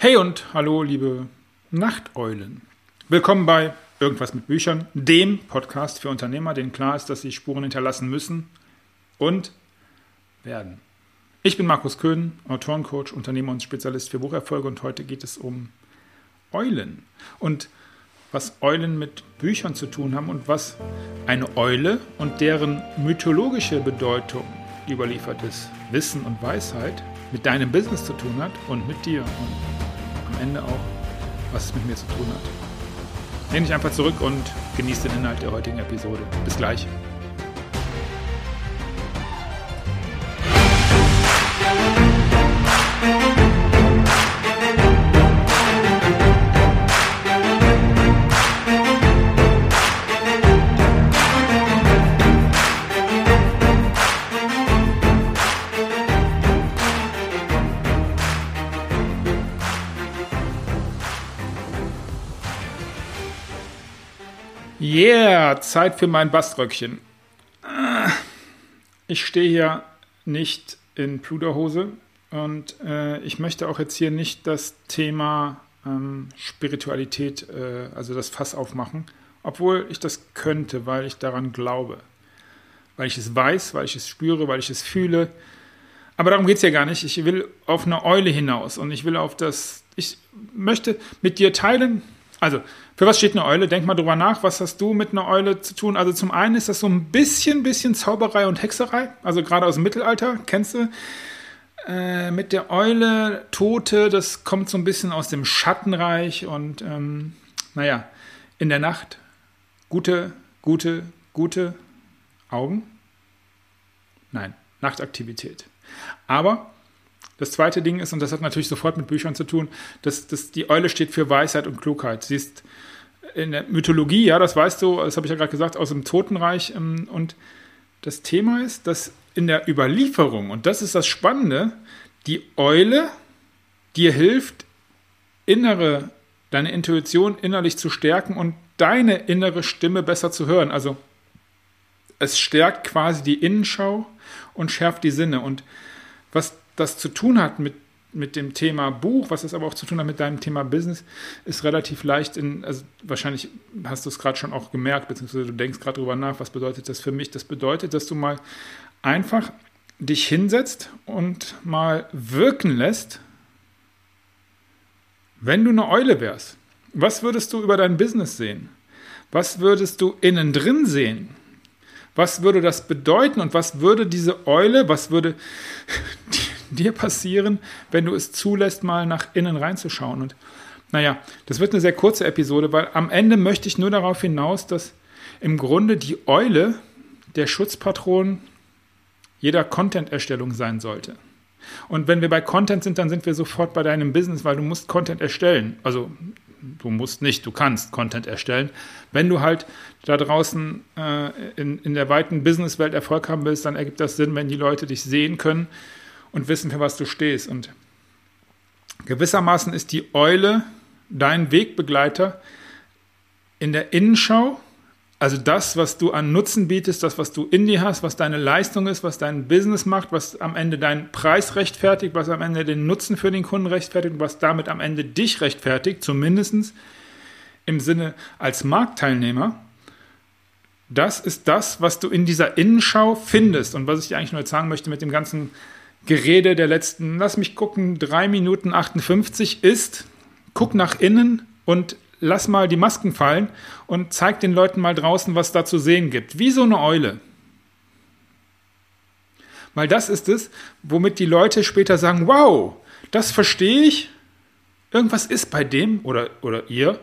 Hey und hallo, liebe Nachteulen. Willkommen bei Irgendwas mit Büchern, dem Podcast für Unternehmer, denen klar ist, dass sie Spuren hinterlassen müssen und werden. Ich bin Markus Köhn, Autorencoach, Unternehmer und Spezialist für Bucherfolge und heute geht es um Eulen und was Eulen mit Büchern zu tun haben und was eine Eule und deren mythologische Bedeutung überliefertes Wissen und Weisheit mit deinem Business zu tun hat und mit dir und am Ende auch, was es mit mir zu tun hat. Lehn dich einfach zurück und genieß den Inhalt der heutigen Episode. Bis gleich. Yeah, Zeit für mein Baströckchen. Ich stehe hier nicht in Pluderhose und äh, ich möchte auch jetzt hier nicht das Thema ähm, Spiritualität, äh, also das Fass aufmachen, obwohl ich das könnte, weil ich daran glaube. Weil ich es weiß, weil ich es spüre, weil ich es fühle. Aber darum geht es ja gar nicht. Ich will auf eine Eule hinaus und ich will auf das, ich möchte mit dir teilen, also, für was steht eine Eule? Denk mal drüber nach. Was hast du mit einer Eule zu tun? Also, zum einen ist das so ein bisschen, bisschen Zauberei und Hexerei. Also, gerade aus dem Mittelalter, kennst du? Äh, mit der Eule, Tote, das kommt so ein bisschen aus dem Schattenreich und, ähm, naja, in der Nacht gute, gute, gute Augen? Nein, Nachtaktivität. Aber das zweite Ding ist, und das hat natürlich sofort mit Büchern zu tun, dass, dass die Eule steht für Weisheit und Klugheit. Sie ist in der Mythologie, ja, das weißt du, das habe ich ja gerade gesagt, aus dem Totenreich. Ähm, und das Thema ist, dass in der Überlieferung, und das ist das Spannende, die Eule dir hilft, innere, deine Intuition innerlich zu stärken und deine innere Stimme besser zu hören. Also es stärkt quasi die Innenschau und schärft die Sinne. Und was das zu tun hat mit, mit dem Thema Buch, was es aber auch zu tun hat mit deinem Thema Business, ist relativ leicht in, also wahrscheinlich hast du es gerade schon auch gemerkt, beziehungsweise du denkst gerade drüber nach, was bedeutet das für mich? Das bedeutet, dass du mal einfach dich hinsetzt und mal wirken lässt, wenn du eine Eule wärst. Was würdest du über dein Business sehen? Was würdest du innen drin sehen? Was würde das bedeuten und was würde diese Eule, was würde dir passieren, wenn du es zulässt, mal nach innen reinzuschauen? Und naja, das wird eine sehr kurze Episode, weil am Ende möchte ich nur darauf hinaus, dass im Grunde die Eule der Schutzpatron jeder Content-Erstellung sein sollte. Und wenn wir bei Content sind, dann sind wir sofort bei deinem Business, weil du musst Content erstellen. Also du musst nicht, du kannst Content erstellen. Wenn du halt da draußen äh, in, in der weiten Businesswelt Erfolg haben willst, dann ergibt das Sinn, wenn die Leute dich sehen können und wissen, für was du stehst. Und gewissermaßen ist die Eule dein Wegbegleiter in der Innenschau also das, was du an Nutzen bietest, das, was du in dir hast, was deine Leistung ist, was dein Business macht, was am Ende deinen Preis rechtfertigt, was am Ende den Nutzen für den Kunden rechtfertigt, was damit am Ende dich rechtfertigt, zumindest im Sinne als Marktteilnehmer, das ist das, was du in dieser Innenschau findest. Und was ich dir eigentlich nur jetzt sagen möchte mit dem ganzen Gerede der letzten, lass mich gucken, 3 Minuten 58 ist, guck nach innen und lass mal die Masken fallen und zeig den Leuten mal draußen, was da zu sehen gibt. Wie so eine Eule. Weil das ist es, womit die Leute später sagen, wow, das verstehe ich. Irgendwas ist bei dem oder, oder ihr.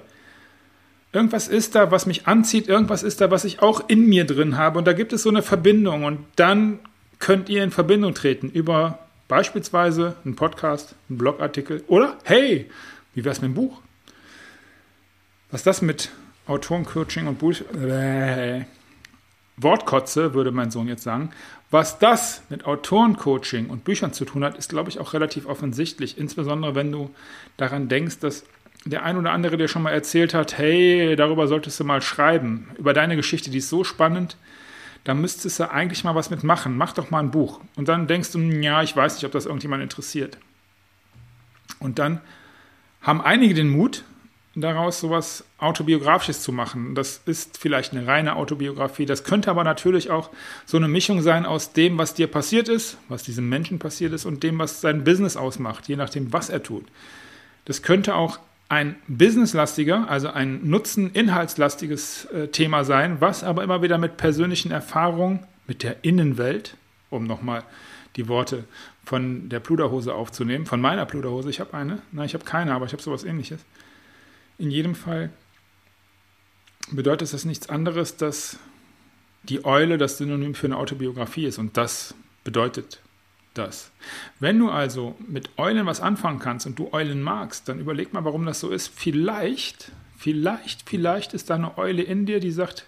Irgendwas ist da, was mich anzieht. Irgendwas ist da, was ich auch in mir drin habe. Und da gibt es so eine Verbindung. Und dann könnt ihr in Verbindung treten über beispielsweise einen Podcast, einen Blogartikel oder hey, wie wäre es mit dem Buch? Was das mit Autorencoaching und Buch äh, Wortkotze, würde mein Sohn jetzt sagen, was das mit Autorencoaching und Büchern zu tun hat, ist, glaube ich, auch relativ offensichtlich. Insbesondere, wenn du daran denkst, dass der ein oder andere dir schon mal erzählt hat, hey, darüber solltest du mal schreiben, über deine Geschichte, die ist so spannend, da müsstest du eigentlich mal was mitmachen. Mach doch mal ein Buch. Und dann denkst du, ja, ich weiß nicht, ob das irgendjemand interessiert. Und dann haben einige den Mut, daraus sowas autobiografisches zu machen. Das ist vielleicht eine reine Autobiografie. Das könnte aber natürlich auch so eine Mischung sein aus dem, was dir passiert ist, was diesem Menschen passiert ist und dem, was sein Business ausmacht, je nachdem, was er tut. Das könnte auch ein businesslastiger, also ein nutzen-inhaltslastiges äh, Thema sein, was aber immer wieder mit persönlichen Erfahrungen, mit der Innenwelt, um nochmal die Worte von der Pluderhose aufzunehmen, von meiner Pluderhose, ich habe eine, nein, ich habe keine, aber ich habe sowas ähnliches. In jedem Fall bedeutet das nichts anderes, dass die Eule das Synonym für eine Autobiografie ist und das bedeutet das. Wenn du also mit Eulen was anfangen kannst und du Eulen magst, dann überleg mal, warum das so ist. Vielleicht, vielleicht, vielleicht ist da eine Eule in dir, die sagt,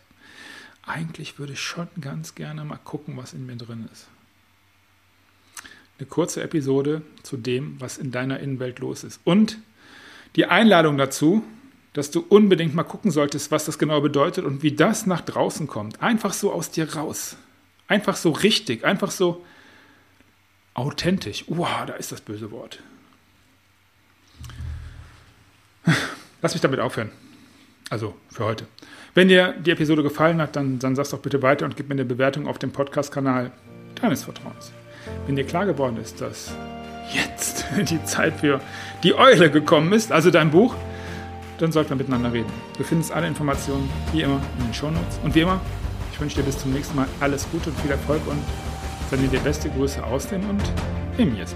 eigentlich würde ich schon ganz gerne mal gucken, was in mir drin ist. Eine kurze Episode zu dem, was in deiner Innenwelt los ist. Und die Einladung dazu, dass du unbedingt mal gucken solltest, was das genau bedeutet und wie das nach draußen kommt. Einfach so aus dir raus. Einfach so richtig, einfach so authentisch. Wow, da ist das böse Wort. Lass mich damit aufhören. Also für heute. Wenn dir die Episode gefallen hat, dann, dann sag's doch bitte weiter und gib mir eine Bewertung auf dem Podcast-Kanal deines Vertrauens. Wenn dir klar geworden ist, dass jetzt die Zeit für die Eule gekommen ist, also dein Buch, dann sollten wir miteinander reden. Du findest alle Informationen wie immer in den Shownotes. Und wie immer, ich wünsche dir bis zum nächsten Mal alles Gute und viel Erfolg und sende dir beste Grüße aus dem und im Jesu.